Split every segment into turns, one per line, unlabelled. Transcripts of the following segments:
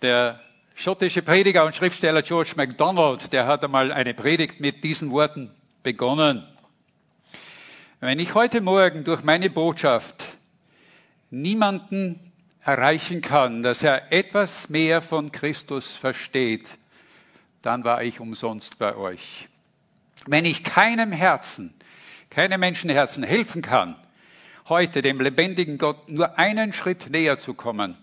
Der schottische Prediger und Schriftsteller George MacDonald, der hat einmal eine Predigt mit diesen Worten begonnen. Wenn ich heute Morgen durch meine Botschaft niemanden erreichen kann, dass er etwas mehr von Christus versteht, dann war ich umsonst bei euch. Wenn ich keinem Herzen, keinem Menschenherzen helfen kann, heute dem lebendigen Gott nur einen Schritt näher zu kommen,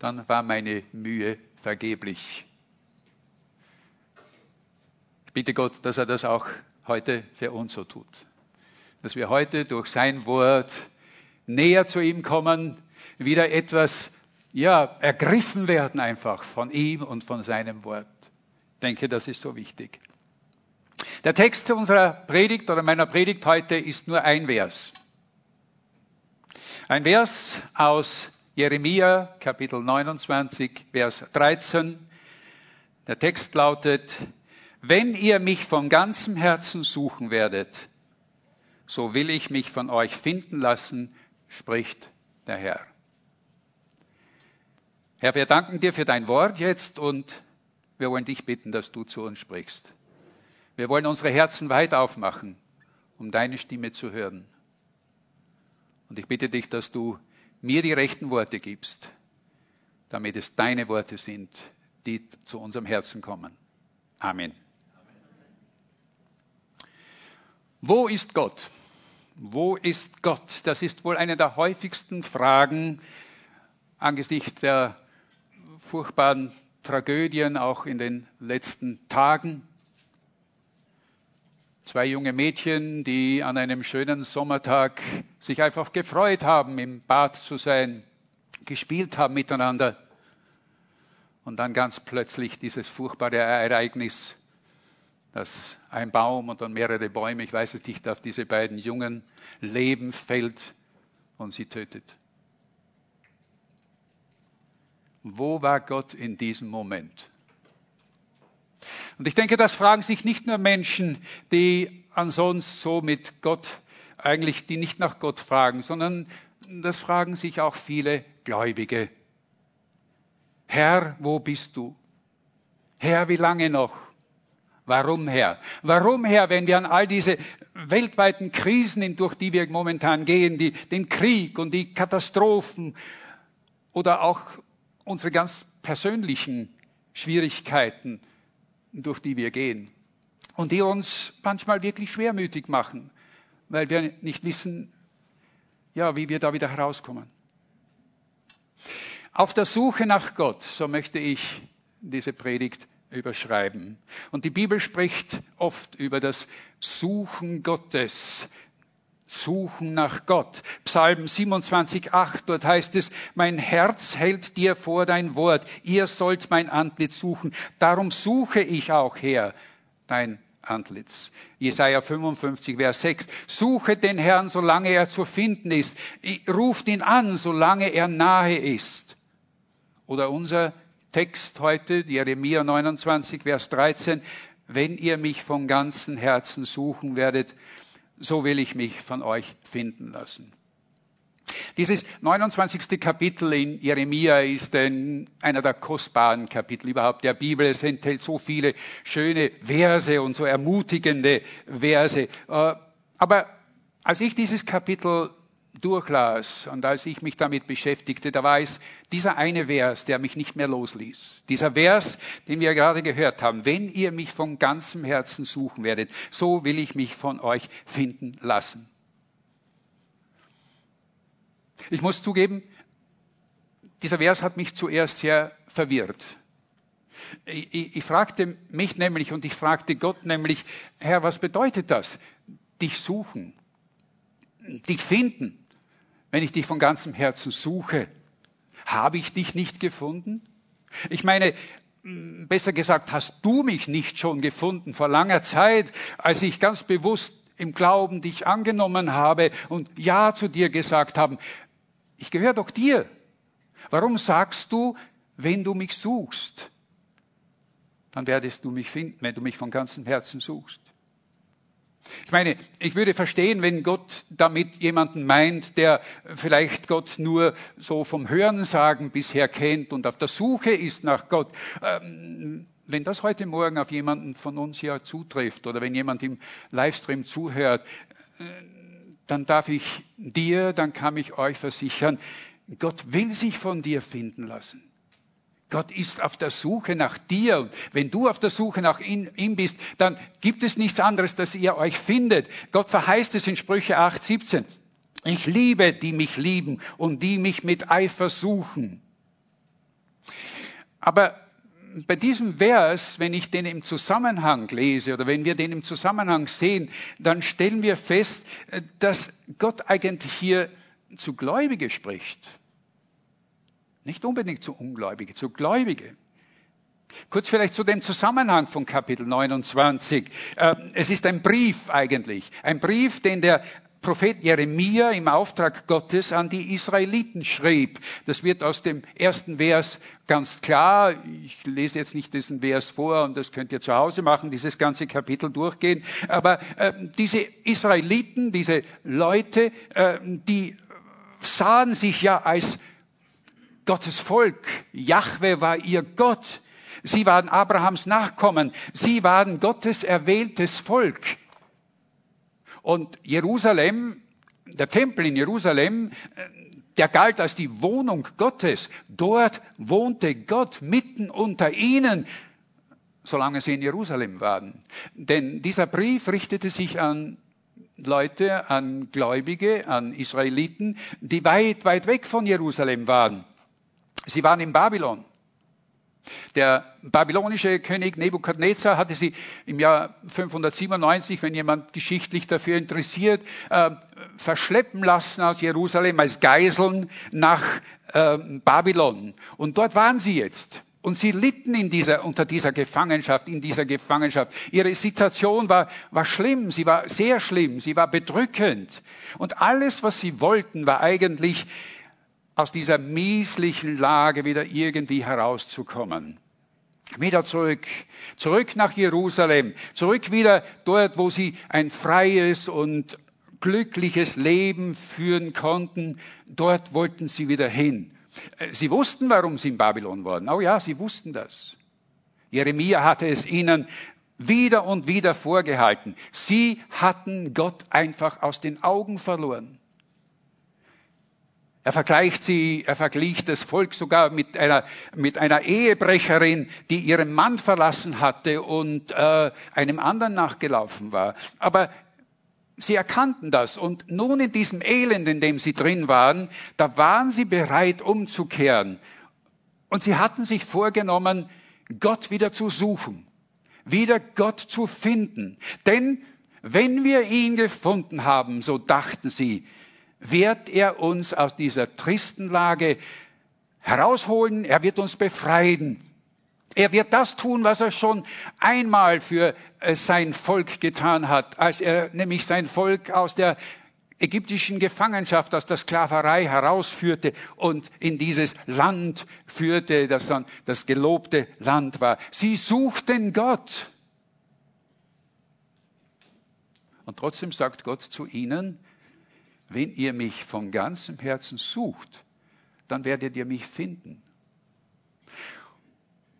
dann war meine Mühe vergeblich. Ich bitte Gott, dass er das auch heute für uns so tut. Dass wir heute durch sein Wort näher zu ihm kommen, wieder etwas, ja, ergriffen werden einfach von ihm und von seinem Wort. Ich denke, das ist so wichtig. Der Text unserer Predigt oder meiner Predigt heute ist nur ein Vers. Ein Vers aus Jeremia Kapitel 29, Vers 13. Der Text lautet, wenn ihr mich von ganzem Herzen suchen werdet, so will ich mich von euch finden lassen, spricht der Herr. Herr, wir danken dir für dein Wort jetzt und wir wollen dich bitten, dass du zu uns sprichst. Wir wollen unsere Herzen weit aufmachen, um deine Stimme zu hören. Und ich bitte dich, dass du mir die rechten Worte gibst, damit es deine Worte sind, die zu unserem Herzen kommen. Amen. Wo ist Gott? Wo ist Gott? Das ist wohl eine der häufigsten Fragen angesichts der furchtbaren Tragödien auch in den letzten Tagen. Zwei junge Mädchen, die an einem schönen Sommertag sich einfach gefreut haben, im Bad zu sein, gespielt haben miteinander. Und dann ganz plötzlich dieses furchtbare Ereignis, dass ein Baum und dann mehrere Bäume, ich weiß es nicht, auf diese beiden jungen Leben fällt und sie tötet. Wo war Gott in diesem Moment? Und ich denke, das fragen sich nicht nur Menschen, die ansonsten so mit Gott eigentlich, die nicht nach Gott fragen, sondern das fragen sich auch viele Gläubige. Herr, wo bist du? Herr, wie lange noch? Warum, Herr? Warum, Herr, wenn wir an all diese weltweiten Krisen, durch die wir momentan gehen, die, den Krieg und die Katastrophen oder auch unsere ganz persönlichen Schwierigkeiten, durch die wir gehen und die uns manchmal wirklich schwermütig machen, weil wir nicht wissen, ja, wie wir da wieder herauskommen. Auf der Suche nach Gott, so möchte ich diese Predigt überschreiben. Und die Bibel spricht oft über das Suchen Gottes, Suchen nach Gott. Psalm 27, 8, dort heißt es, mein Herz hält dir vor dein Wort, ihr sollt mein Antlitz suchen, darum suche ich auch her dein Antlitz. Jesaja 55, Vers 6. Suche den Herrn, solange er zu finden ist. Ruft ihn an, solange er nahe ist. Oder unser Text heute, Jeremia 29, Vers 13. Wenn ihr mich von ganzem Herzen suchen werdet, so will ich mich von euch finden lassen. Dieses 29. Kapitel in Jeremia ist ein, einer der kostbaren Kapitel überhaupt der Bibel. Es enthält so viele schöne Verse und so ermutigende Verse. Äh, aber als ich dieses Kapitel durchlas und als ich mich damit beschäftigte, da war es dieser eine Vers, der mich nicht mehr losließ. Dieser Vers, den wir gerade gehört haben. Wenn ihr mich von ganzem Herzen suchen werdet, so will ich mich von euch finden lassen. Ich muss zugeben, dieser Vers hat mich zuerst sehr verwirrt. Ich, ich, ich fragte mich nämlich und ich fragte Gott nämlich, Herr, was bedeutet das? Dich suchen, dich finden wenn ich dich von ganzem Herzen suche? Habe ich dich nicht gefunden? Ich meine, besser gesagt, hast du mich nicht schon gefunden vor langer Zeit, als ich ganz bewusst im Glauben dich angenommen habe und Ja zu dir gesagt haben. Ich gehöre doch dir. Warum sagst du, wenn du mich suchst, dann werdest du mich finden, wenn du mich von ganzem Herzen suchst? Ich meine, ich würde verstehen, wenn Gott damit jemanden meint, der vielleicht Gott nur so vom Hörensagen bisher kennt und auf der Suche ist nach Gott. Ähm, wenn das heute Morgen auf jemanden von uns hier zutrifft oder wenn jemand im Livestream zuhört, äh, dann darf ich dir, dann kann ich euch versichern, Gott will sich von dir finden lassen. Gott ist auf der Suche nach dir. Und wenn du auf der Suche nach ihm bist, dann gibt es nichts anderes, dass ihr euch findet. Gott verheißt es in Sprüche 8, 17. Ich liebe, die mich lieben und die mich mit Eifer suchen. Aber bei diesem Vers, wenn ich den im Zusammenhang lese oder wenn wir den im Zusammenhang sehen, dann stellen wir fest, dass Gott eigentlich hier zu Gläubige spricht. Nicht unbedingt zu Ungläubige, zu Gläubige. Kurz vielleicht zu dem Zusammenhang von Kapitel 29. Äh, es ist ein Brief eigentlich. Ein Brief, den der Prophet Jeremia im Auftrag Gottes an die Israeliten schrieb. Das wird aus dem ersten Vers ganz klar. Ich lese jetzt nicht diesen Vers vor und das könnt ihr zu Hause machen, dieses ganze Kapitel durchgehen. Aber äh, diese Israeliten, diese Leute, äh, die sahen sich ja als Gottes Volk. Jahwe war ihr Gott. Sie waren Abrahams Nachkommen. Sie waren Gottes erwähltes Volk. Und Jerusalem, der Tempel in Jerusalem, der galt als die Wohnung Gottes. Dort wohnte Gott mitten unter ihnen, solange sie in Jerusalem waren. Denn dieser Brief richtete sich an Leute, an Gläubige, an Israeliten, die weit, weit weg von Jerusalem waren. Sie waren in Babylon. Der babylonische König Nebukadnezar hatte sie im Jahr 597, wenn jemand geschichtlich dafür interessiert, äh, verschleppen lassen aus Jerusalem als Geiseln nach äh, Babylon. Und dort waren sie jetzt. Und sie litten in dieser, unter dieser Gefangenschaft, in dieser Gefangenschaft. Ihre Situation war, war schlimm, sie war sehr schlimm, sie war bedrückend. Und alles, was sie wollten, war eigentlich aus dieser mieslichen Lage wieder irgendwie herauszukommen. Wieder zurück, zurück nach Jerusalem, zurück wieder dort, wo sie ein freies und glückliches Leben führen konnten. Dort wollten sie wieder hin. Sie wussten, warum sie in Babylon waren. Oh ja, sie wussten das. Jeremia hatte es ihnen wieder und wieder vorgehalten. Sie hatten Gott einfach aus den Augen verloren. Er vergleicht sie, er vergleicht das Volk sogar mit einer, mit einer Ehebrecherin, die ihren Mann verlassen hatte und äh, einem anderen nachgelaufen war. Aber sie erkannten das und nun in diesem Elend, in dem sie drin waren, da waren sie bereit umzukehren. Und sie hatten sich vorgenommen, Gott wieder zu suchen, wieder Gott zu finden. Denn wenn wir ihn gefunden haben, so dachten sie, wird er uns aus dieser tristen Lage herausholen, er wird uns befreien. Er wird das tun, was er schon einmal für äh, sein Volk getan hat, als er nämlich sein Volk aus der ägyptischen Gefangenschaft, aus der Sklaverei herausführte und in dieses Land führte, das dann das gelobte Land war. Sie suchten Gott. Und trotzdem sagt Gott zu ihnen, wenn ihr mich von ganzem Herzen sucht, dann werdet ihr mich finden.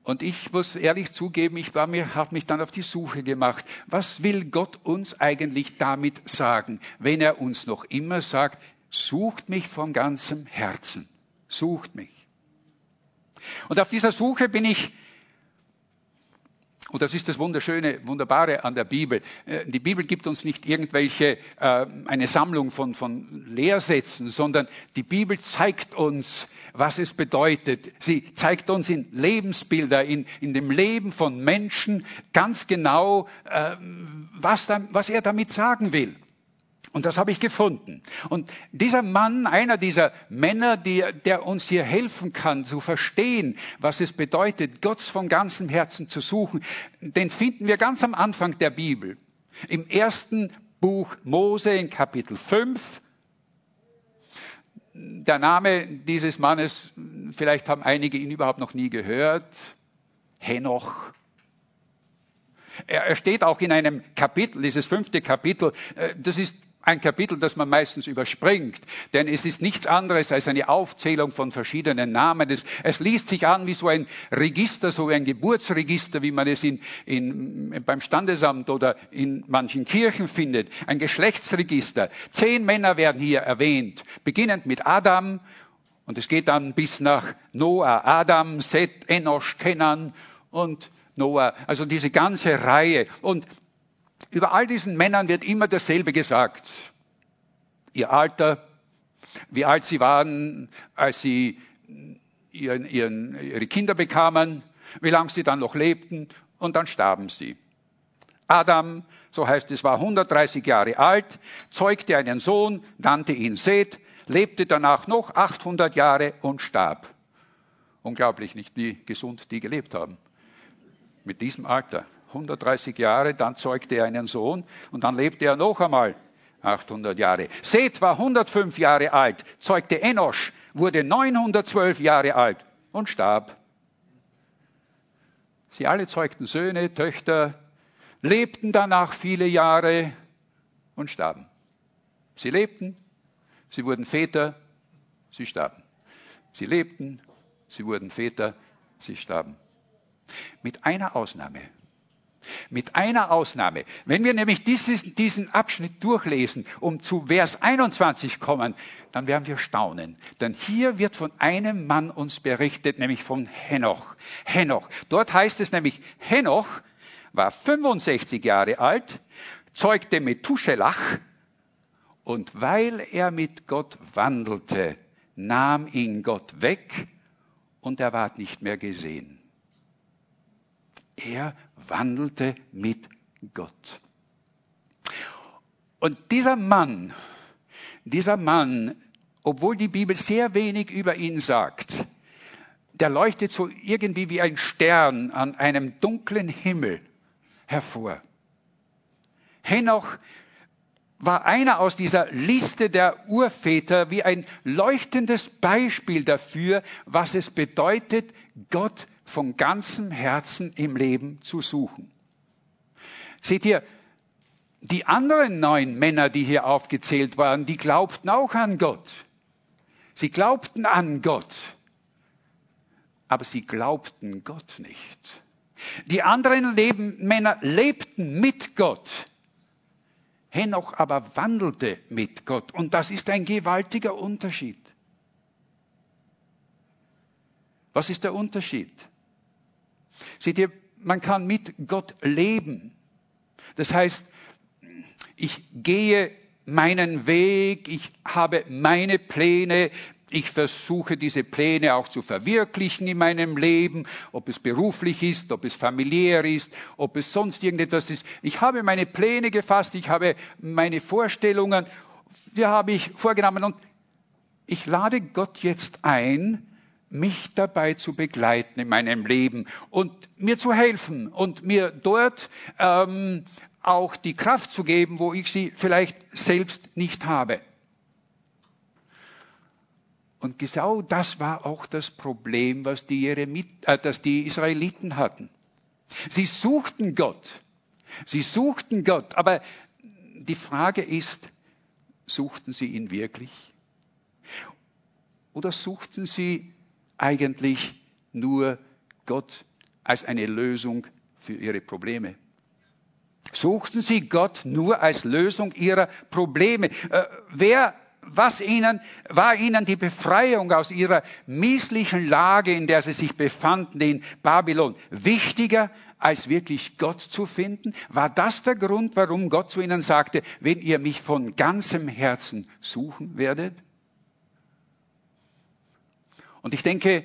Und ich muss ehrlich zugeben, ich war mir, habe mich dann auf die Suche gemacht. Was will Gott uns eigentlich damit sagen, wenn er uns noch immer sagt, sucht mich von ganzem Herzen, sucht mich. Und auf dieser Suche bin ich und das ist das Wunderschöne, Wunderbare an der Bibel. Äh, die Bibel gibt uns nicht irgendwelche, äh, eine Sammlung von, von Lehrsätzen, sondern die Bibel zeigt uns, was es bedeutet. Sie zeigt uns in Lebensbilder, in, in dem Leben von Menschen ganz genau, äh, was, da, was er damit sagen will. Und das habe ich gefunden. Und dieser Mann, einer dieser Männer, die, der uns hier helfen kann zu verstehen, was es bedeutet, Gott von ganzem Herzen zu suchen, den finden wir ganz am Anfang der Bibel. Im ersten Buch Mose in Kapitel 5. Der Name dieses Mannes, vielleicht haben einige ihn überhaupt noch nie gehört. Henoch. Er steht auch in einem Kapitel, dieses fünfte Kapitel, äh, das ist ein Kapitel, das man meistens überspringt, denn es ist nichts anderes als eine Aufzählung von verschiedenen Namen. Es, es liest sich an wie so ein Register, so wie ein Geburtsregister, wie man es in, in, beim Standesamt oder in manchen Kirchen findet. Ein Geschlechtsregister. Zehn Männer werden hier erwähnt, beginnend mit Adam, und es geht dann bis nach Noah, Adam, Seth, Enosh, Kenan und Noah. Also diese ganze Reihe. Und über all diesen Männern wird immer dasselbe gesagt. Ihr Alter, wie alt sie waren, als sie ihren, ihren, ihre Kinder bekamen, wie lange sie dann noch lebten und dann starben sie. Adam, so heißt es, war 130 Jahre alt, zeugte einen Sohn, nannte ihn Seth, lebte danach noch 800 Jahre und starb. Unglaublich, nicht wie gesund die gelebt haben. Mit diesem Alter. 130 Jahre, dann zeugte er einen Sohn und dann lebte er noch einmal 800 Jahre. Seth war 105 Jahre alt, zeugte Enosch, wurde 912 Jahre alt und starb. Sie alle zeugten Söhne, Töchter, lebten danach viele Jahre und starben. Sie lebten, sie wurden Väter, sie starben. Sie lebten, sie wurden Väter, sie starben. Mit einer Ausnahme. Mit einer Ausnahme. Wenn wir nämlich diesen, diesen Abschnitt durchlesen, um zu Vers 21 kommen, dann werden wir staunen. Denn hier wird von einem Mann uns berichtet, nämlich von Henoch. Henoch. Dort heißt es nämlich, Henoch war 65 Jahre alt, zeugte Methuselach, und weil er mit Gott wandelte, nahm ihn Gott weg und er ward nicht mehr gesehen. Er wandelte mit Gott. Und dieser Mann, dieser Mann, obwohl die Bibel sehr wenig über ihn sagt, der leuchtet so irgendwie wie ein Stern an einem dunklen Himmel hervor. Henoch war einer aus dieser Liste der Urväter wie ein leuchtendes Beispiel dafür, was es bedeutet, Gott von ganzem Herzen im Leben zu suchen. Seht ihr, die anderen neun Männer, die hier aufgezählt waren, die glaubten auch an Gott. Sie glaubten an Gott, aber sie glaubten Gott nicht. Die anderen Leben, Männer lebten mit Gott. Henoch aber wandelte mit Gott. Und das ist ein gewaltiger Unterschied. Was ist der Unterschied? Seht ihr, man kann mit Gott leben. Das heißt, ich gehe meinen Weg, ich habe meine Pläne, ich versuche diese Pläne auch zu verwirklichen in meinem Leben, ob es beruflich ist, ob es familiär ist, ob es sonst irgendetwas ist. Ich habe meine Pläne gefasst, ich habe meine Vorstellungen, die habe ich vorgenommen und ich lade Gott jetzt ein, mich dabei zu begleiten in meinem Leben und mir zu helfen und mir dort ähm, auch die Kraft zu geben, wo ich sie vielleicht selbst nicht habe. Und genau das war auch das Problem, was die, Jeremit, äh, das die Israeliten hatten. Sie suchten Gott. Sie suchten Gott. Aber die Frage ist, suchten sie ihn wirklich? Oder suchten sie eigentlich nur Gott als eine Lösung für ihre Probleme. Suchten sie Gott nur als Lösung ihrer Probleme. Äh, wer, was ihnen, war ihnen die Befreiung aus ihrer misslichen Lage, in der sie sich befanden in Babylon, wichtiger als wirklich Gott zu finden? War das der Grund, warum Gott zu ihnen sagte, wenn ihr mich von ganzem Herzen suchen werdet? Und ich denke,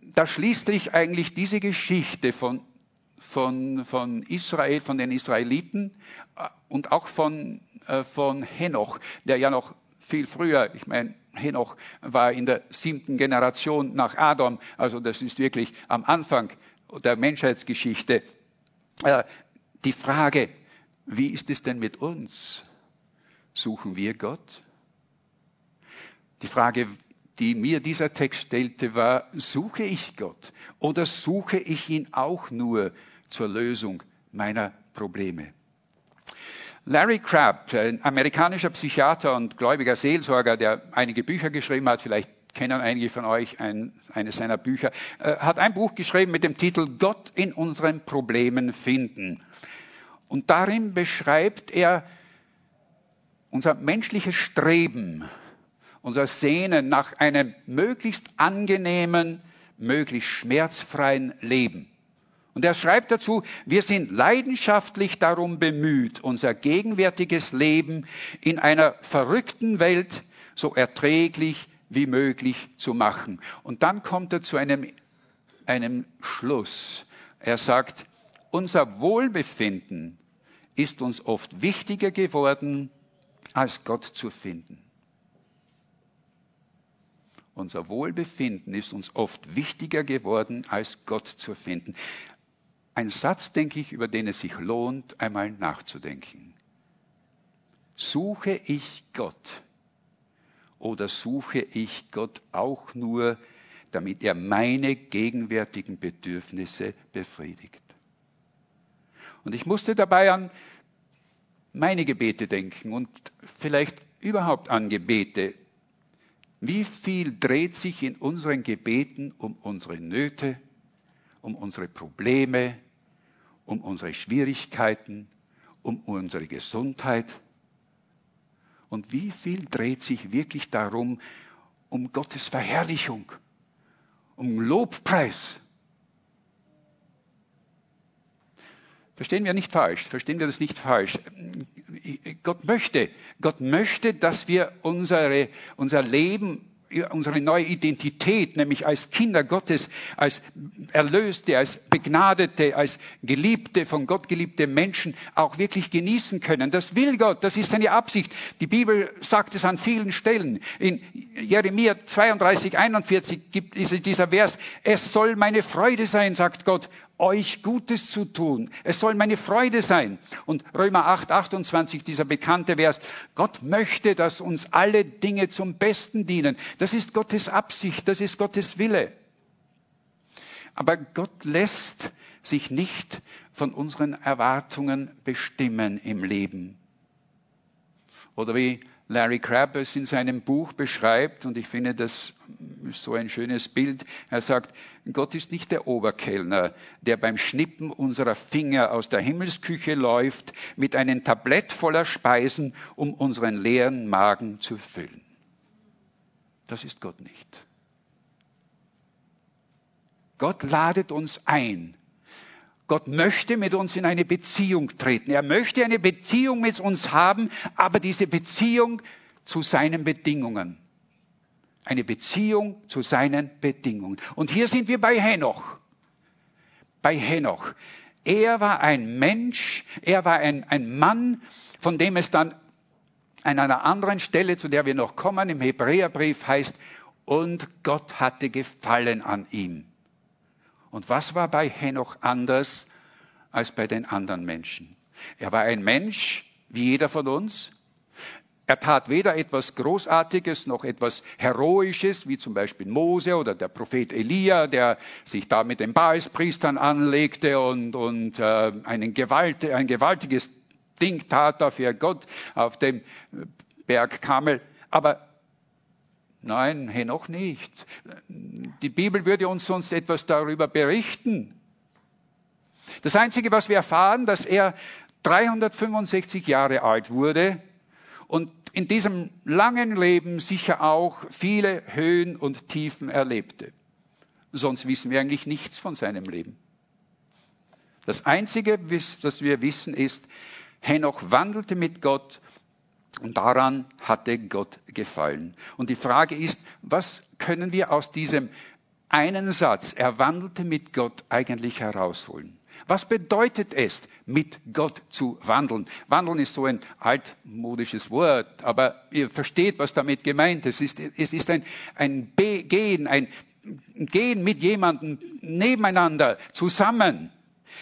da schließt sich eigentlich diese Geschichte von, von, von Israel, von den Israeliten äh, und auch von, äh, von Henoch, der ja noch viel früher, ich meine, Henoch war in der siebten Generation nach Adam, also das ist wirklich am Anfang der Menschheitsgeschichte. Äh, die Frage, wie ist es denn mit uns? Suchen wir Gott? Die Frage, die mir dieser Text stellte, war, suche ich Gott oder suche ich ihn auch nur zur Lösung meiner Probleme. Larry Crabb, ein amerikanischer Psychiater und gläubiger Seelsorger, der einige Bücher geschrieben hat, vielleicht kennen einige von euch ein, eines seiner Bücher, äh, hat ein Buch geschrieben mit dem Titel Gott in unseren Problemen finden. Und darin beschreibt er unser menschliches Streben, unser Sehnen nach einem möglichst angenehmen, möglichst schmerzfreien Leben. Und er schreibt dazu, wir sind leidenschaftlich darum bemüht, unser gegenwärtiges Leben in einer verrückten Welt so erträglich wie möglich zu machen. Und dann kommt er zu einem, einem Schluss. Er sagt, unser Wohlbefinden ist uns oft wichtiger geworden, als Gott zu finden. Unser Wohlbefinden ist uns oft wichtiger geworden, als Gott zu finden. Ein Satz, denke ich, über den es sich lohnt, einmal nachzudenken. Suche ich Gott oder suche ich Gott auch nur, damit er meine gegenwärtigen Bedürfnisse befriedigt? Und ich musste dabei an meine Gebete denken und vielleicht überhaupt an Gebete. Wie viel dreht sich in unseren Gebeten um unsere Nöte, um unsere Probleme, um unsere Schwierigkeiten, um unsere Gesundheit? Und wie viel dreht sich wirklich darum, um Gottes Verherrlichung, um Lobpreis? Verstehen wir nicht falsch, verstehen wir das nicht falsch. Gott möchte, Gott möchte, dass wir unsere, unser Leben unsere neue Identität, nämlich als Kinder Gottes, als Erlöste, als Begnadete, als Geliebte, von Gott geliebte Menschen auch wirklich genießen können. Das will Gott, das ist seine Absicht. Die Bibel sagt es an vielen Stellen. In Jeremia 32, 41 gibt es dieser Vers, es soll meine Freude sein, sagt Gott, euch Gutes zu tun. Es soll meine Freude sein. Und Römer 8, 28, dieser bekannte Vers, Gott möchte, dass uns alle Dinge zum Besten dienen. Das ist Gottes Absicht, das ist Gottes Wille. Aber Gott lässt sich nicht von unseren Erwartungen bestimmen im Leben. Oder wie Larry Crabb es in seinem Buch beschreibt, und ich finde das ist so ein schönes Bild. Er sagt, Gott ist nicht der Oberkellner, der beim Schnippen unserer Finger aus der Himmelsküche läuft mit einem Tablett voller Speisen, um unseren leeren Magen zu füllen. Das ist Gott nicht. Gott ladet uns ein, Gott möchte mit uns in eine Beziehung treten. Er möchte eine Beziehung mit uns haben, aber diese Beziehung zu seinen Bedingungen. Eine Beziehung zu seinen Bedingungen. Und hier sind wir bei Henoch. Bei Henoch. Er war ein Mensch, er war ein, ein Mann, von dem es dann an einer anderen Stelle, zu der wir noch kommen, im Hebräerbrief heißt, und Gott hatte Gefallen an ihm. Und was war bei Henoch anders als bei den anderen Menschen? Er war ein Mensch, wie jeder von uns. Er tat weder etwas Großartiges noch etwas Heroisches, wie zum Beispiel Mose oder der Prophet Elia, der sich da mit den Baalspriestern anlegte und, und äh, einen Gewalt, ein gewaltiges Ding tat da für Gott auf dem Berg Kamel. Aber Nein, noch nicht. Die Bibel würde uns sonst etwas darüber berichten. Das Einzige, was wir erfahren, dass er 365 Jahre alt wurde und in diesem langen Leben sicher auch viele Höhen und Tiefen erlebte. Sonst wissen wir eigentlich nichts von seinem Leben. Das Einzige, was wir wissen, ist, Henoch wandelte mit Gott und daran hatte Gott gefallen. Und die Frage ist, was können wir aus diesem einen Satz, er wandelte mit Gott, eigentlich herausholen? Was bedeutet es, mit Gott zu wandeln? Wandeln ist so ein altmodisches Wort, aber ihr versteht, was damit gemeint ist. Es ist, es ist ein, ein Gehen, ein Gehen mit jemandem nebeneinander, zusammen.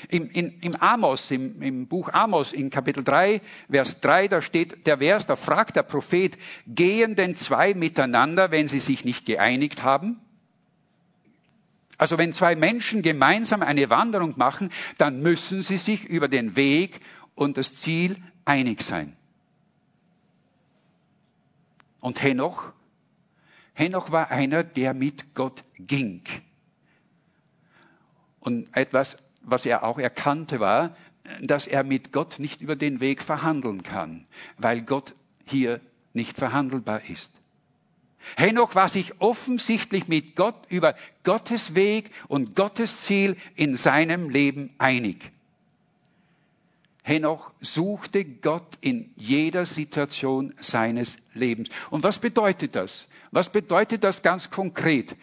Im, in, im Amos, im, im Buch Amos, in Kapitel 3, Vers 3, da steht der Vers, da fragt der Prophet, gehen denn zwei miteinander, wenn sie sich nicht geeinigt haben? Also wenn zwei Menschen gemeinsam eine Wanderung machen, dann müssen sie sich über den Weg und das Ziel einig sein. Und Henoch, Henoch war einer, der mit Gott ging. Und etwas, was er auch erkannte, war, dass er mit Gott nicht über den Weg verhandeln kann, weil Gott hier nicht verhandelbar ist. Henoch war sich offensichtlich mit Gott über Gottes Weg und Gottes Ziel in seinem Leben einig. Henoch suchte Gott in jeder Situation seines Lebens. Und was bedeutet das? Was bedeutet das ganz konkret?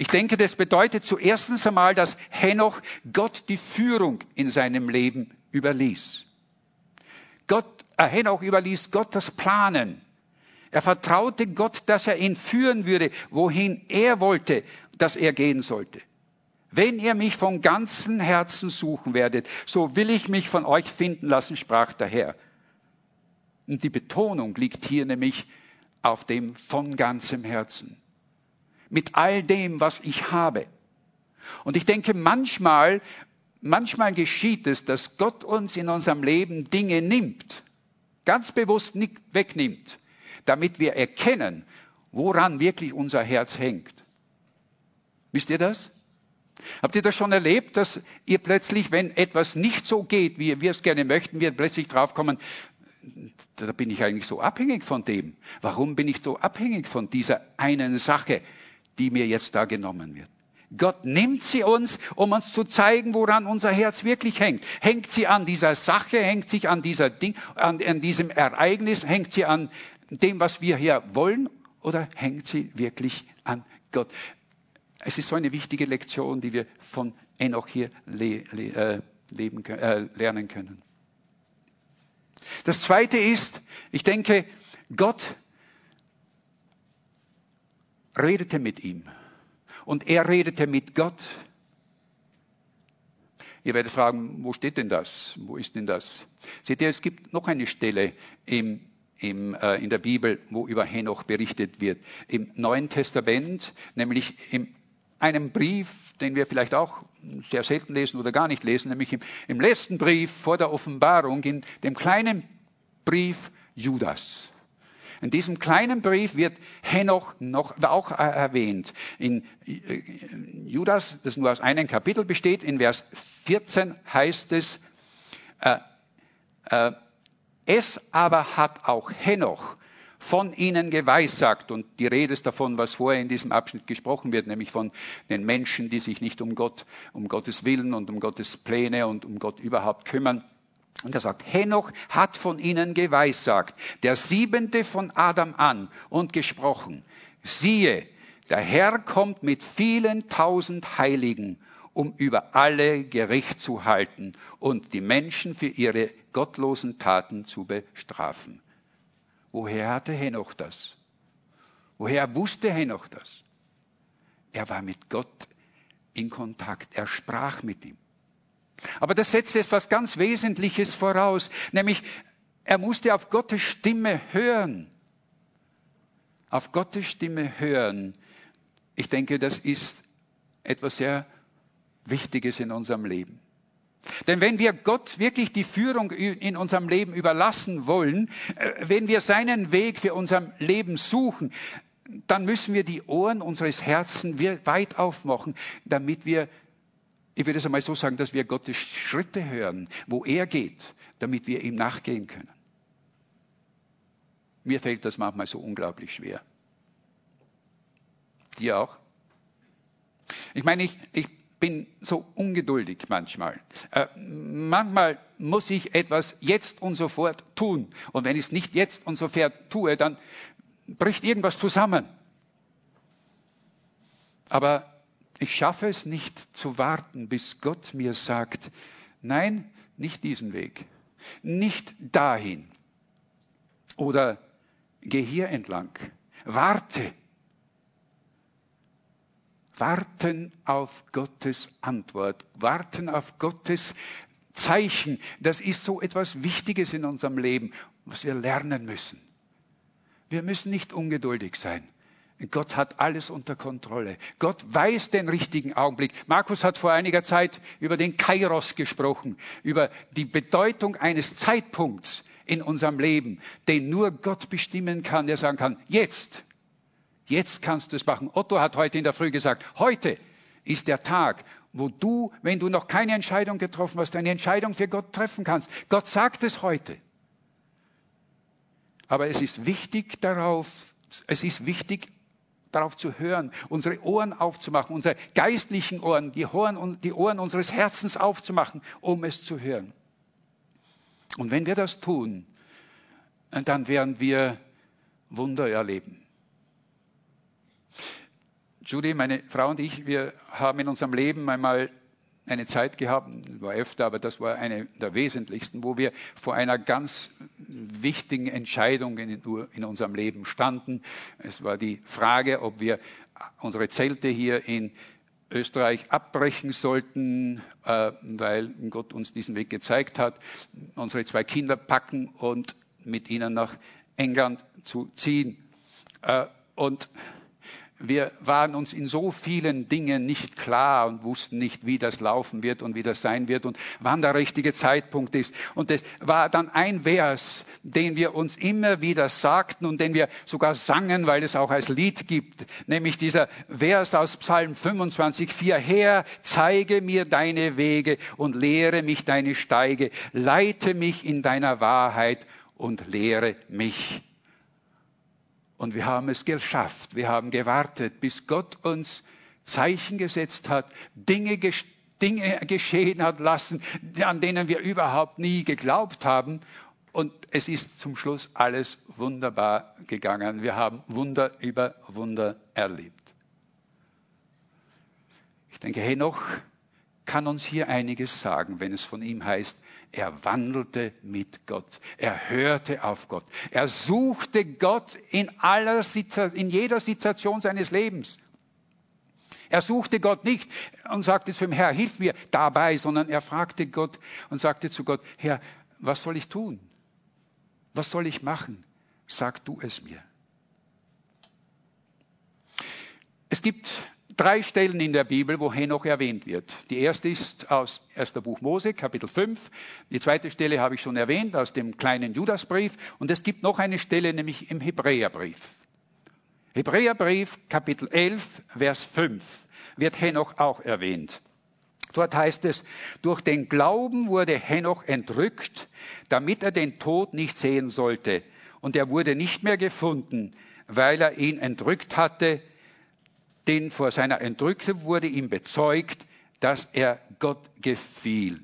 Ich denke, das bedeutet zuerst einmal, dass Henoch Gott die Führung in seinem Leben überließ. Gott, äh, Henoch überließ Gott das Planen. Er vertraute Gott, dass er ihn führen würde, wohin er wollte, dass er gehen sollte. Wenn ihr mich von ganzem Herzen suchen werdet, so will ich mich von euch finden lassen, sprach der Herr. Und die Betonung liegt hier nämlich auf dem von ganzem Herzen. Mit all dem, was ich habe. Und ich denke, manchmal, manchmal geschieht es, dass Gott uns in unserem Leben Dinge nimmt, ganz bewusst nicht wegnimmt, damit wir erkennen, woran wirklich unser Herz hängt. Wisst ihr das? Habt ihr das schon erlebt, dass ihr plötzlich, wenn etwas nicht so geht, wie wir es gerne möchten, wir plötzlich draufkommen, da bin ich eigentlich so abhängig von dem. Warum bin ich so abhängig von dieser einen Sache, die mir jetzt da genommen wird? Gott nimmt sie uns, um uns zu zeigen, woran unser Herz wirklich hängt. Hängt sie an dieser Sache, hängt sich an dieser Ding, an, an diesem Ereignis, hängt sie an dem, was wir hier wollen, oder hängt sie wirklich an Gott? Es ist so eine wichtige Lektion, die wir von Enoch hier le le äh, leben, äh, lernen können. Das Zweite ist, ich denke, Gott redete mit ihm und er redete mit Gott. Ihr werdet fragen, wo steht denn das? Wo ist denn das? Seht ihr, es gibt noch eine Stelle im im, äh, in der Bibel, wo über Henoch berichtet wird. Im Neuen Testament, nämlich in einem Brief, den wir vielleicht auch sehr selten lesen oder gar nicht lesen, nämlich im, im letzten Brief vor der Offenbarung, in dem kleinen Brief Judas. In diesem kleinen Brief wird Henoch noch auch erwähnt. In äh, Judas, das nur aus einem Kapitel besteht, in Vers 14 heißt es, äh, äh, es aber hat auch Henoch von ihnen geweissagt. Und die Rede ist davon, was vorher in diesem Abschnitt gesprochen wird, nämlich von den Menschen, die sich nicht um Gott, um Gottes Willen und um Gottes Pläne und um Gott überhaupt kümmern. Und er sagt, Henoch hat von ihnen geweissagt, der siebente von Adam an und gesprochen. Siehe, der Herr kommt mit vielen tausend Heiligen um über alle Gericht zu halten und die Menschen für ihre gottlosen Taten zu bestrafen. Woher hatte Henoch das? Woher wusste Henoch das? Er war mit Gott in Kontakt, er sprach mit ihm. Aber das setzt etwas ganz Wesentliches voraus, nämlich er musste auf Gottes Stimme hören. Auf Gottes Stimme hören. Ich denke, das ist etwas sehr Wichtiges in unserem Leben. Denn wenn wir Gott wirklich die Führung in unserem Leben überlassen wollen, äh, wenn wir seinen Weg für unser Leben suchen, dann müssen wir die Ohren unseres Herzens weit aufmachen, damit wir, ich würde es einmal so sagen, dass wir Gottes Schritte hören, wo er geht, damit wir ihm nachgehen können. Mir fällt das manchmal so unglaublich schwer. Dir auch? Ich meine, ich, ich bin so ungeduldig manchmal. Äh, manchmal muss ich etwas jetzt und sofort tun. Und wenn ich es nicht jetzt und sofort tue, dann bricht irgendwas zusammen. Aber ich schaffe es nicht zu warten, bis Gott mir sagt, nein, nicht diesen Weg, nicht dahin. Oder geh hier entlang, warte. Warten auf Gottes Antwort, warten auf Gottes Zeichen, das ist so etwas Wichtiges in unserem Leben, was wir lernen müssen. Wir müssen nicht ungeduldig sein. Gott hat alles unter Kontrolle. Gott weiß den richtigen Augenblick. Markus hat vor einiger Zeit über den Kairos gesprochen, über die Bedeutung eines Zeitpunkts in unserem Leben, den nur Gott bestimmen kann, der sagen kann, jetzt, jetzt kannst du es machen. Otto hat heute in der Früh gesagt, heute ist der Tag, wo du, wenn du noch keine Entscheidung getroffen hast, eine Entscheidung für Gott treffen kannst. Gott sagt es heute. Aber es ist wichtig darauf, es ist wichtig, darauf zu hören, unsere Ohren aufzumachen, unsere geistlichen Ohren, die Ohren, die Ohren unseres Herzens aufzumachen, um es zu hören. Und wenn wir das tun, dann werden wir Wunder erleben. Judy, meine Frau und ich, wir haben in unserem Leben einmal eine Zeit gehabt, war öfter, aber das war eine der wesentlichsten, wo wir vor einer ganz wichtigen Entscheidung in, in, unserem Leben standen. Es war die Frage, ob wir unsere Zelte hier in Österreich abbrechen sollten, äh, weil Gott uns diesen Weg gezeigt hat, unsere zwei Kinder packen und mit ihnen nach England zu ziehen. Äh, und wir waren uns in so vielen Dingen nicht klar und wussten nicht, wie das laufen wird und wie das sein wird und wann der richtige Zeitpunkt ist. Und es war dann ein Vers, den wir uns immer wieder sagten und den wir sogar sangen, weil es auch als Lied gibt, nämlich dieser Vers aus Psalm 25, 4, Herr, zeige mir deine Wege und lehre mich deine Steige, leite mich in deiner Wahrheit und lehre mich. Und wir haben es geschafft. Wir haben gewartet, bis Gott uns Zeichen gesetzt hat, Dinge, Dinge geschehen hat lassen, an denen wir überhaupt nie geglaubt haben. Und es ist zum Schluss alles wunderbar gegangen. Wir haben Wunder über Wunder erlebt. Ich denke, Henoch kann uns hier einiges sagen, wenn es von ihm heißt, er wandelte mit Gott. Er hörte auf Gott. Er suchte Gott in, aller, in jeder Situation seines Lebens. Er suchte Gott nicht und sagte zu ihm, Herr, hilf mir dabei, sondern er fragte Gott und sagte zu Gott, Herr, was soll ich tun? Was soll ich machen? Sag du es mir. Es gibt drei Stellen in der Bibel, wo Henoch erwähnt wird. Die erste ist aus 1. Buch Mose, Kapitel 5. Die zweite Stelle habe ich schon erwähnt, aus dem kleinen Judasbrief. Und es gibt noch eine Stelle, nämlich im Hebräerbrief. Hebräerbrief, Kapitel 11, Vers 5, wird Henoch auch erwähnt. Dort heißt es, durch den Glauben wurde Henoch entrückt, damit er den Tod nicht sehen sollte. Und er wurde nicht mehr gefunden, weil er ihn entrückt hatte, denn vor seiner Entrückung wurde ihm bezeugt, dass er Gott gefiel.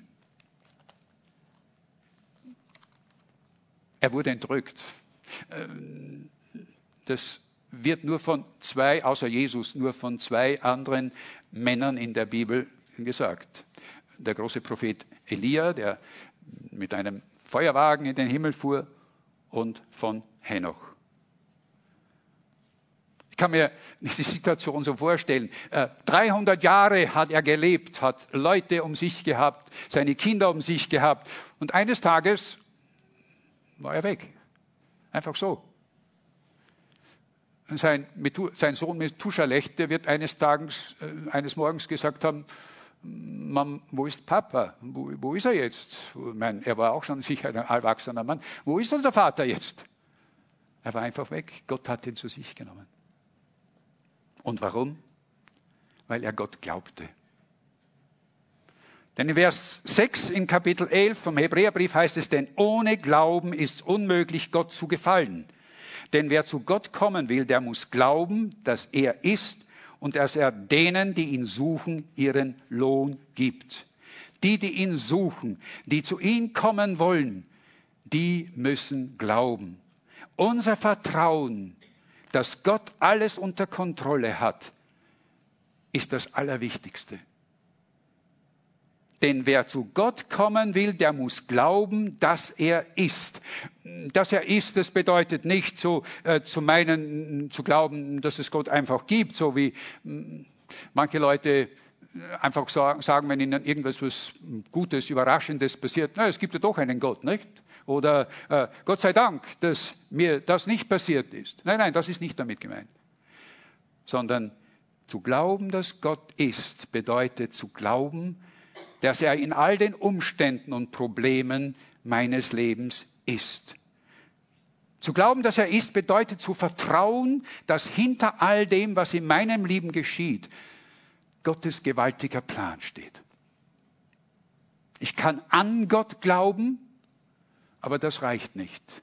Er wurde entrückt. Ähm, das wird nur von zwei, außer Jesus, nur von zwei anderen Männern in der Bibel gesagt. Der große Prophet Elia, der mit einem Feuerwagen in den Himmel fuhr, und von Henoch. Ich kann mir die Situation so vorstellen. 300 äh, Jahre hat er gelebt, hat Leute um sich gehabt, seine Kinder um sich gehabt. Und eines Tages war er weg. Einfach so. Sein, sein Sohn Methusalech, der wird eines Tages, äh, eines Morgens gesagt haben, Mann, wo ist Papa? Wo, wo ist er jetzt? Ich meine, er war auch schon sicher ein erwachsener Mann. Wo ist unser Vater jetzt? Er war einfach weg. Gott hat ihn zu sich genommen. Und warum? Weil er Gott glaubte. Denn in Vers 6 in Kapitel 11 vom Hebräerbrief heißt es, denn ohne Glauben ist unmöglich, Gott zu gefallen. Denn wer zu Gott kommen will, der muss glauben, dass er ist und dass er denen, die ihn suchen, ihren Lohn gibt. Die, die ihn suchen, die zu ihm kommen wollen, die müssen glauben. Unser Vertrauen dass Gott alles unter Kontrolle hat, ist das Allerwichtigste. Denn wer zu Gott kommen will, der muss glauben, dass er ist. Dass er ist, das bedeutet nicht so äh, zu meinen, zu glauben, dass es Gott einfach gibt, so wie mm, manche Leute äh, einfach sagen, wenn ihnen irgendwas was Gutes, Überraschendes passiert, na, es gibt ja doch einen Gott, nicht? Oder äh, Gott sei Dank, dass mir das nicht passiert ist. Nein, nein, das ist nicht damit gemeint. sondern zu glauben, dass Gott ist, bedeutet zu glauben, dass er in all den Umständen und Problemen meines Lebens ist. Zu glauben, dass er ist, bedeutet zu vertrauen, dass hinter all dem, was in meinem Leben geschieht, Gottes gewaltiger Plan steht. Ich kann an Gott glauben, aber das reicht nicht.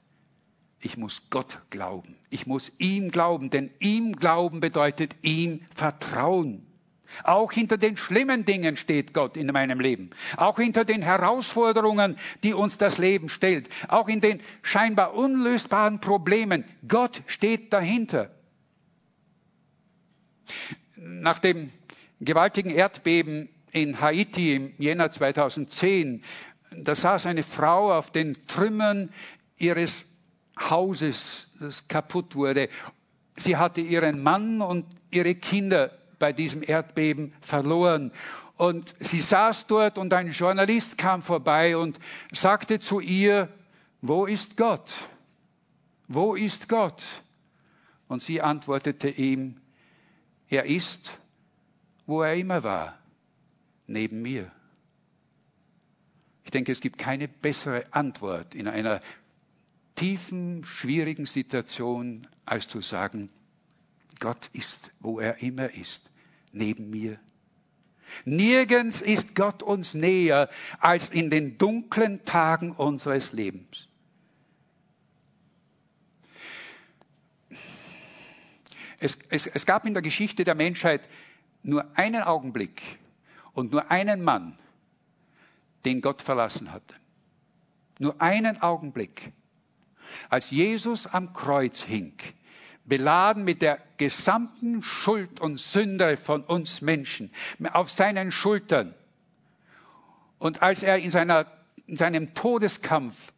Ich muss Gott glauben. Ich muss ihm glauben, denn ihm glauben bedeutet ihm vertrauen. Auch hinter den schlimmen Dingen steht Gott in meinem Leben. Auch hinter den Herausforderungen, die uns das Leben stellt. Auch in den scheinbar unlösbaren Problemen. Gott steht dahinter. Nach dem gewaltigen Erdbeben in Haiti im Jänner 2010, da saß eine Frau auf den Trümmern ihres Hauses, das kaputt wurde. Sie hatte ihren Mann und ihre Kinder bei diesem Erdbeben verloren. Und sie saß dort und ein Journalist kam vorbei und sagte zu ihr, wo ist Gott? Wo ist Gott? Und sie antwortete ihm, er ist, wo er immer war, neben mir. Ich denke, es gibt keine bessere Antwort in einer tiefen, schwierigen Situation, als zu sagen, Gott ist, wo er immer ist, neben mir. Nirgends ist Gott uns näher als in den dunklen Tagen unseres Lebens. Es, es, es gab in der Geschichte der Menschheit nur einen Augenblick und nur einen Mann, den Gott verlassen hatte. Nur einen Augenblick. Als Jesus am Kreuz hing, beladen mit der gesamten Schuld und Sünde von uns Menschen auf seinen Schultern. Und als er in, seiner, in seinem Todeskampf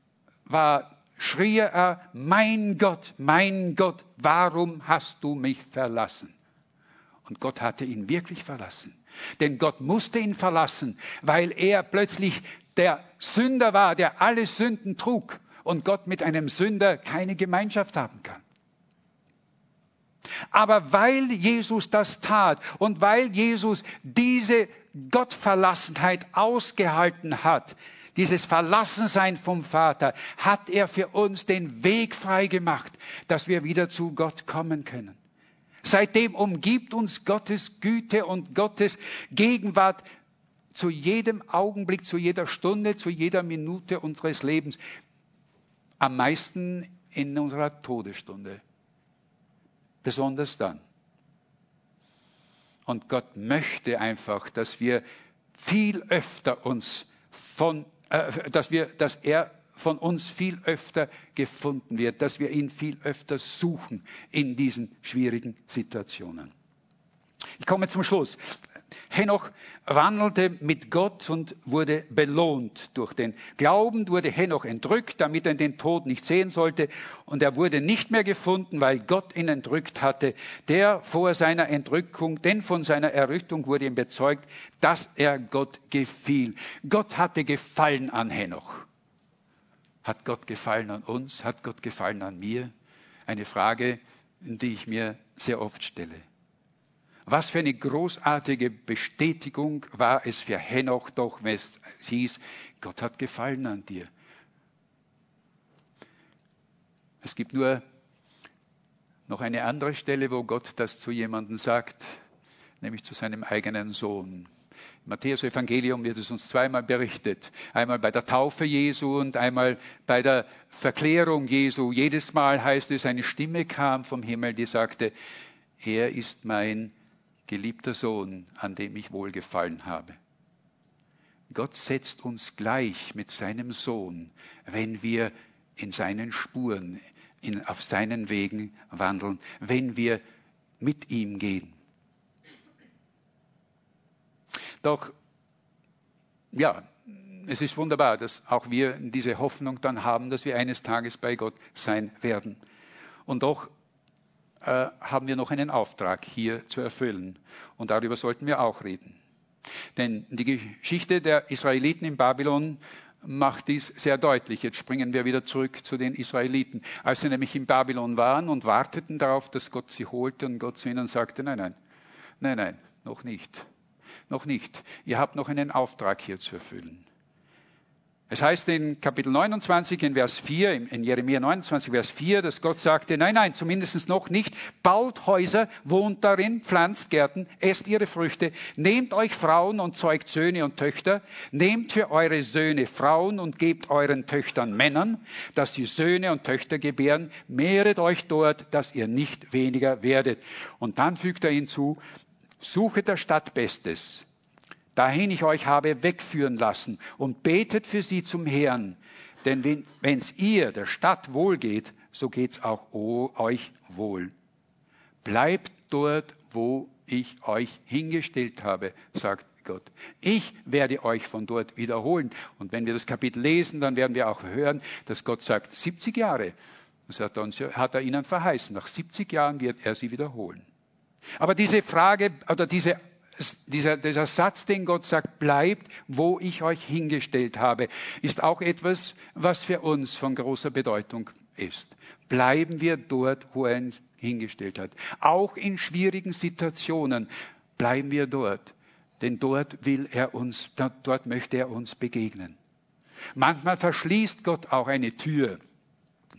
war, schrie er, mein Gott, mein Gott, warum hast du mich verlassen? Und Gott hatte ihn wirklich verlassen. Denn Gott musste ihn verlassen, weil er plötzlich der Sünder war, der alle Sünden trug und Gott mit einem Sünder keine Gemeinschaft haben kann. Aber weil Jesus das tat und weil Jesus diese Gottverlassenheit ausgehalten hat, dieses Verlassensein vom Vater, hat er für uns den Weg frei gemacht, dass wir wieder zu Gott kommen können. Seitdem umgibt uns Gottes Güte und Gottes Gegenwart zu jedem Augenblick, zu jeder Stunde, zu jeder Minute unseres Lebens am meisten in unserer Todesstunde. Besonders dann. Und Gott möchte einfach, dass wir viel öfter uns von, äh, dass wir, dass er von uns viel öfter gefunden wird, dass wir ihn viel öfter suchen in diesen schwierigen Situationen. Ich komme zum Schluss. Henoch wandelte mit Gott und wurde belohnt. Durch den Glauben wurde Henoch entrückt, damit er den Tod nicht sehen sollte. Und er wurde nicht mehr gefunden, weil Gott ihn entrückt hatte. Der vor seiner Entrückung, denn von seiner Errückung wurde ihm bezeugt, dass er Gott gefiel. Gott hatte Gefallen an Henoch. Hat Gott Gefallen an uns? Hat Gott Gefallen an mir? Eine Frage, die ich mir sehr oft stelle. Was für eine großartige Bestätigung war es für Henoch doch, wenn es hieß, Gott hat Gefallen an dir. Es gibt nur noch eine andere Stelle, wo Gott das zu jemandem sagt, nämlich zu seinem eigenen Sohn. Im Matthäus-Evangelium wird es uns zweimal berichtet. Einmal bei der Taufe Jesu und einmal bei der Verklärung Jesu. Jedes Mal heißt es, eine Stimme kam vom Himmel, die sagte, er ist mein geliebter Sohn, an dem ich wohlgefallen habe. Gott setzt uns gleich mit seinem Sohn, wenn wir in seinen Spuren, in, auf seinen Wegen wandeln, wenn wir mit ihm gehen. Doch, ja, es ist wunderbar, dass auch wir diese Hoffnung dann haben, dass wir eines Tages bei Gott sein werden. Und doch äh, haben wir noch einen Auftrag hier zu erfüllen. Und darüber sollten wir auch reden. Denn die Geschichte der Israeliten in Babylon macht dies sehr deutlich. Jetzt springen wir wieder zurück zu den Israeliten. Als sie nämlich in Babylon waren und warteten darauf, dass Gott sie holte und Gott zu ihnen sagte, nein, nein, nein, nein, noch nicht, noch nicht. Ihr habt noch einen Auftrag hier zu erfüllen. Es heißt in Kapitel 29, in Vers 4, in Jeremia 29, Vers 4, dass Gott sagte, nein, nein, zumindest noch nicht, baut Häuser, wohnt darin, pflanzt Gärten, esst ihre Früchte, nehmt euch Frauen und zeugt Söhne und Töchter, nehmt für eure Söhne Frauen und gebt euren Töchtern Männern, dass sie Söhne und Töchter gebären, mehret euch dort, dass ihr nicht weniger werdet. Und dann fügt er hinzu, suchet der Stadt Bestes, dahin ich euch habe wegführen lassen und betet für sie zum Herrn. Denn wenn es ihr, der Stadt, wohl geht, so geht's auch euch wohl. Bleibt dort, wo ich euch hingestellt habe, sagt Gott. Ich werde euch von dort wiederholen. Und wenn wir das Kapitel lesen, dann werden wir auch hören, dass Gott sagt, 70 Jahre. Das hat er ihnen verheißen. Nach 70 Jahren wird er sie wiederholen. Aber diese Frage oder diese dieser, dieser Satz, den Gott sagt, bleibt, wo ich euch hingestellt habe, ist auch etwas, was für uns von großer Bedeutung ist. Bleiben wir dort, wo er uns hingestellt hat. Auch in schwierigen Situationen bleiben wir dort, denn dort will er uns, dort möchte er uns begegnen. Manchmal verschließt Gott auch eine Tür,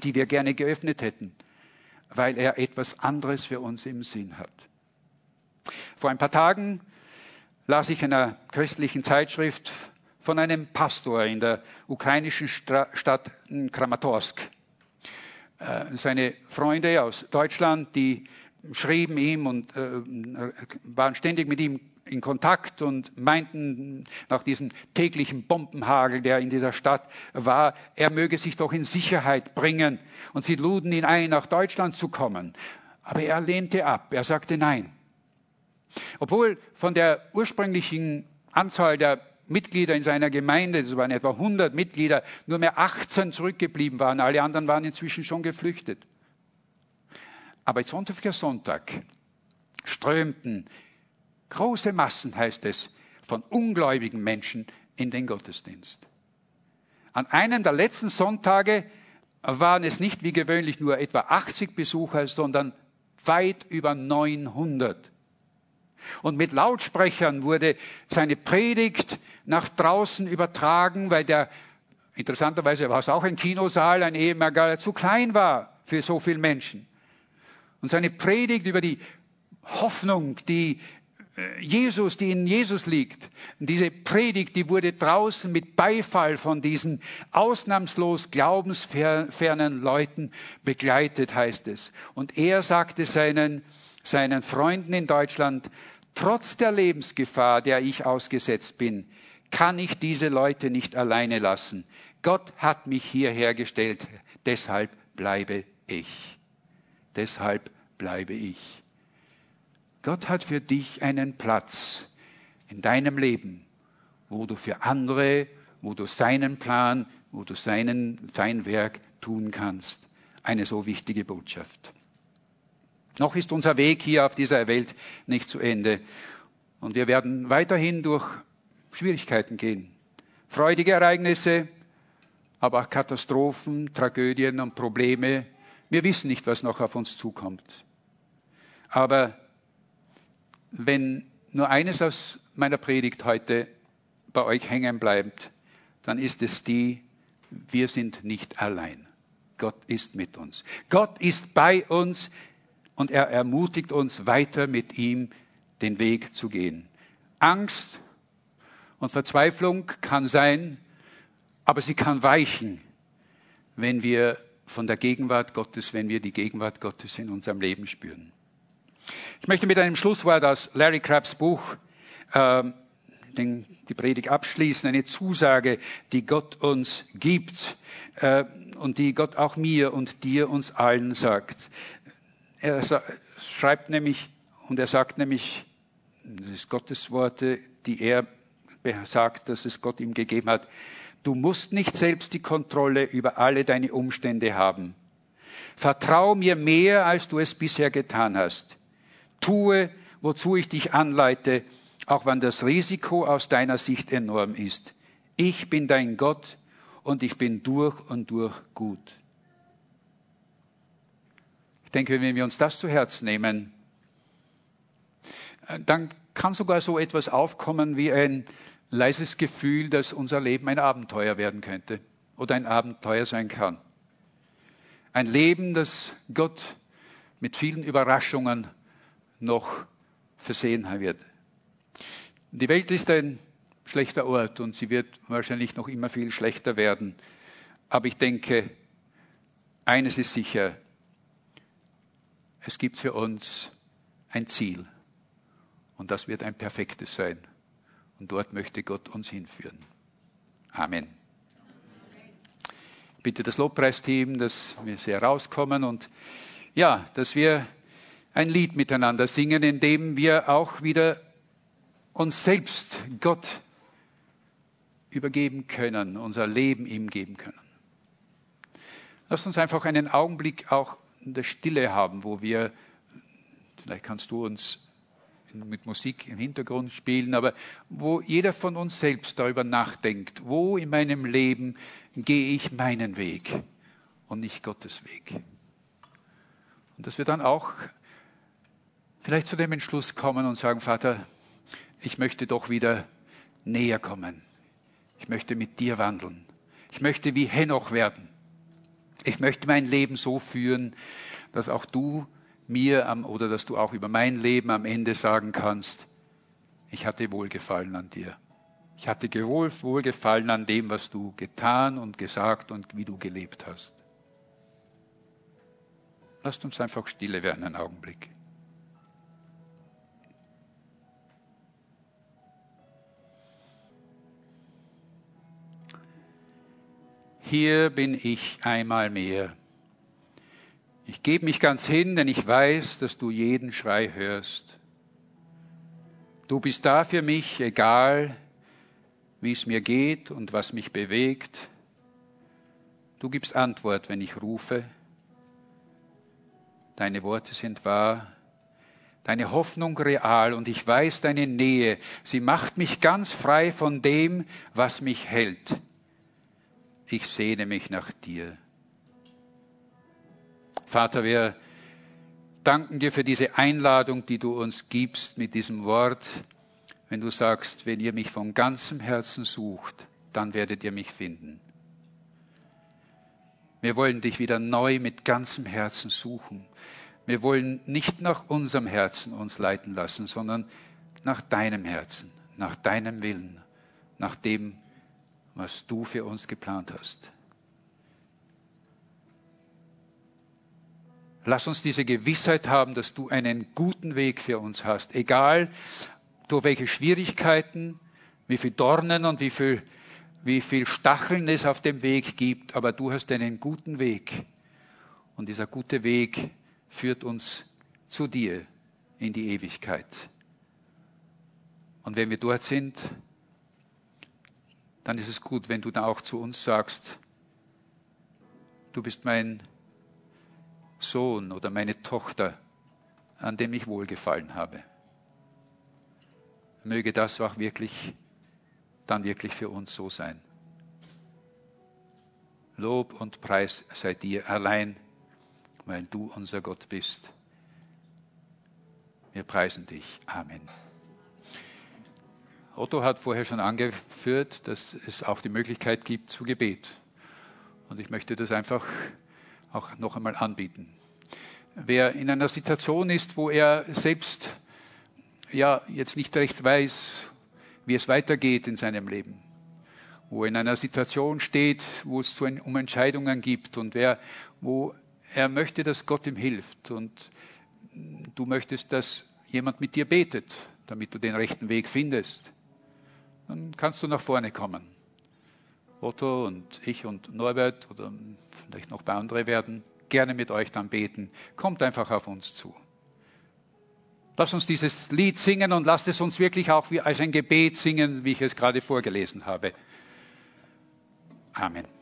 die wir gerne geöffnet hätten, weil er etwas anderes für uns im Sinn hat. Vor ein paar Tagen las ich in einer christlichen Zeitschrift von einem Pastor in der ukrainischen Stadt Kramatorsk. Äh, seine Freunde aus Deutschland, die schrieben ihm und äh, waren ständig mit ihm in Kontakt und meinten nach diesem täglichen Bombenhagel, der in dieser Stadt war, er möge sich doch in Sicherheit bringen. Und sie luden ihn ein, nach Deutschland zu kommen. Aber er lehnte ab. Er sagte nein. Obwohl von der ursprünglichen Anzahl der Mitglieder in seiner Gemeinde, das waren etwa 100 Mitglieder, nur mehr 18 zurückgeblieben waren. Alle anderen waren inzwischen schon geflüchtet. Aber Sonntag für Sonntag strömten große Massen, heißt es, von ungläubigen Menschen in den Gottesdienst. An einem der letzten Sonntage waren es nicht wie gewöhnlich nur etwa 80 Besucher, sondern weit über 900. Und mit Lautsprechern wurde seine Predigt nach draußen übertragen, weil der, interessanterweise war es auch ein Kinosaal, ein Ehemerger, zu klein war für so viele Menschen. Und seine Predigt über die Hoffnung, die äh, Jesus, die in Jesus liegt. diese Predigt, die wurde draußen mit Beifall von diesen ausnahmslos glaubensfernen Leuten begleitet, heißt es. Und er sagte seinen, seinen Freunden in Deutschland, Trotz der Lebensgefahr, der ich ausgesetzt bin, kann ich diese Leute nicht alleine lassen. Gott hat mich hierher gestellt, deshalb bleibe ich. Deshalb bleibe ich. Gott hat für dich einen Platz in deinem Leben, wo du für andere, wo du seinen Plan, wo du seinen, sein Werk tun kannst. Eine so wichtige Botschaft. Noch ist unser Weg hier auf dieser Welt nicht zu Ende. Und wir werden weiterhin durch Schwierigkeiten gehen. Freudige Ereignisse, aber auch Katastrophen, Tragödien und Probleme. Wir wissen nicht, was noch auf uns zukommt. Aber wenn nur eines aus meiner Predigt heute bei euch hängen bleibt, dann ist es die, wir sind nicht allein. Gott ist mit uns. Gott ist bei uns und er ermutigt uns weiter mit ihm den Weg zu gehen. Angst und Verzweiflung kann sein, aber sie kann weichen, wenn wir von der Gegenwart Gottes, wenn wir die Gegenwart Gottes in unserem Leben spüren. Ich möchte mit einem Schlusswort aus Larry Crabbs Buch äh, den, die Predigt abschließen, eine Zusage, die Gott uns gibt äh, und die Gott auch mir und dir uns allen sagt. Er schreibt nämlich und er sagt nämlich, das ist Gottes Worte, die er sagt, dass es Gott ihm gegeben hat. Du musst nicht selbst die Kontrolle über alle deine Umstände haben. Vertrau mir mehr, als du es bisher getan hast. Tue, wozu ich dich anleite, auch wenn das Risiko aus deiner Sicht enorm ist. Ich bin dein Gott und ich bin durch und durch gut. Ich denke, wenn wir uns das zu Herzen nehmen, äh, dann kann sogar so etwas aufkommen wie ein leises Gefühl, dass unser Leben ein Abenteuer werden könnte oder ein Abenteuer sein kann. Ein Leben, das Gott mit vielen Überraschungen noch versehen wird. Die Welt ist ein schlechter Ort und sie wird wahrscheinlich noch immer viel schlechter werden. Aber ich denke, eines ist sicher, es gibt für uns ein Ziel und das wird ein perfektes sein. Und dort möchte Gott uns hinführen. Amen. Bitte das Lobpreisteam, dass wir sehr rauskommen und ja, dass wir ein Lied miteinander singen, in dem wir auch wieder uns selbst Gott übergeben können, unser Leben ihm geben können. Lass uns einfach einen Augenblick auch in der Stille haben, wo wir, vielleicht kannst du uns mit Musik im Hintergrund spielen, aber wo jeder von uns selbst darüber nachdenkt, wo in meinem Leben gehe ich meinen Weg und nicht Gottes Weg. Und dass wir dann auch vielleicht zu dem Entschluss kommen und sagen, Vater, ich möchte doch wieder näher kommen. Ich möchte mit dir wandeln. Ich möchte wie Henoch werden. Ich möchte mein Leben so führen, dass auch du mir am, oder dass du auch über mein Leben am Ende sagen kannst, ich hatte Wohlgefallen an dir. Ich hatte Wohlgefallen an dem, was du getan und gesagt und wie du gelebt hast. Lasst uns einfach stille werden einen Augenblick. Hier bin ich einmal mehr. Ich gebe mich ganz hin, denn ich weiß, dass du jeden Schrei hörst. Du bist da für mich, egal wie es mir geht und was mich bewegt. Du gibst Antwort, wenn ich rufe. Deine Worte sind wahr, deine Hoffnung real und ich weiß deine Nähe. Sie macht mich ganz frei von dem, was mich hält ich sehne mich nach dir. Vater, wir danken dir für diese Einladung, die du uns gibst mit diesem Wort, wenn du sagst, wenn ihr mich von ganzem Herzen sucht, dann werdet ihr mich finden. Wir wollen dich wieder neu mit ganzem Herzen suchen. Wir wollen nicht nach unserem Herzen uns leiten lassen, sondern nach deinem Herzen, nach deinem Willen, nach dem, was du für uns geplant hast. Lass uns diese Gewissheit haben, dass du einen guten Weg für uns hast, egal durch welche Schwierigkeiten, wie viel Dornen und wie viel, wie viel Stacheln es auf dem Weg gibt, aber du hast einen guten Weg. Und dieser gute Weg führt uns zu dir in die Ewigkeit. Und wenn wir dort sind, dann ist es gut, wenn du da auch zu uns sagst, du bist mein Sohn oder meine Tochter, an dem ich wohlgefallen habe. Möge das auch wirklich, dann wirklich für uns so sein. Lob und Preis sei dir allein, weil du unser Gott bist. Wir preisen dich. Amen. Otto hat vorher schon angeführt, dass es auch die Möglichkeit gibt zu Gebet. Und ich möchte das einfach auch noch einmal anbieten. Wer in einer Situation ist, wo er selbst ja jetzt nicht recht weiß, wie es weitergeht in seinem Leben, wo er in einer Situation steht, wo es um Entscheidungen gibt und wer, wo er möchte, dass Gott ihm hilft und du möchtest, dass jemand mit dir betet, damit du den rechten Weg findest dann kannst du nach vorne kommen. Otto und ich und Norbert oder vielleicht noch ein paar andere werden gerne mit euch dann beten. Kommt einfach auf uns zu. Lass uns dieses Lied singen und lasst es uns wirklich auch wie als ein Gebet singen, wie ich es gerade vorgelesen habe. Amen.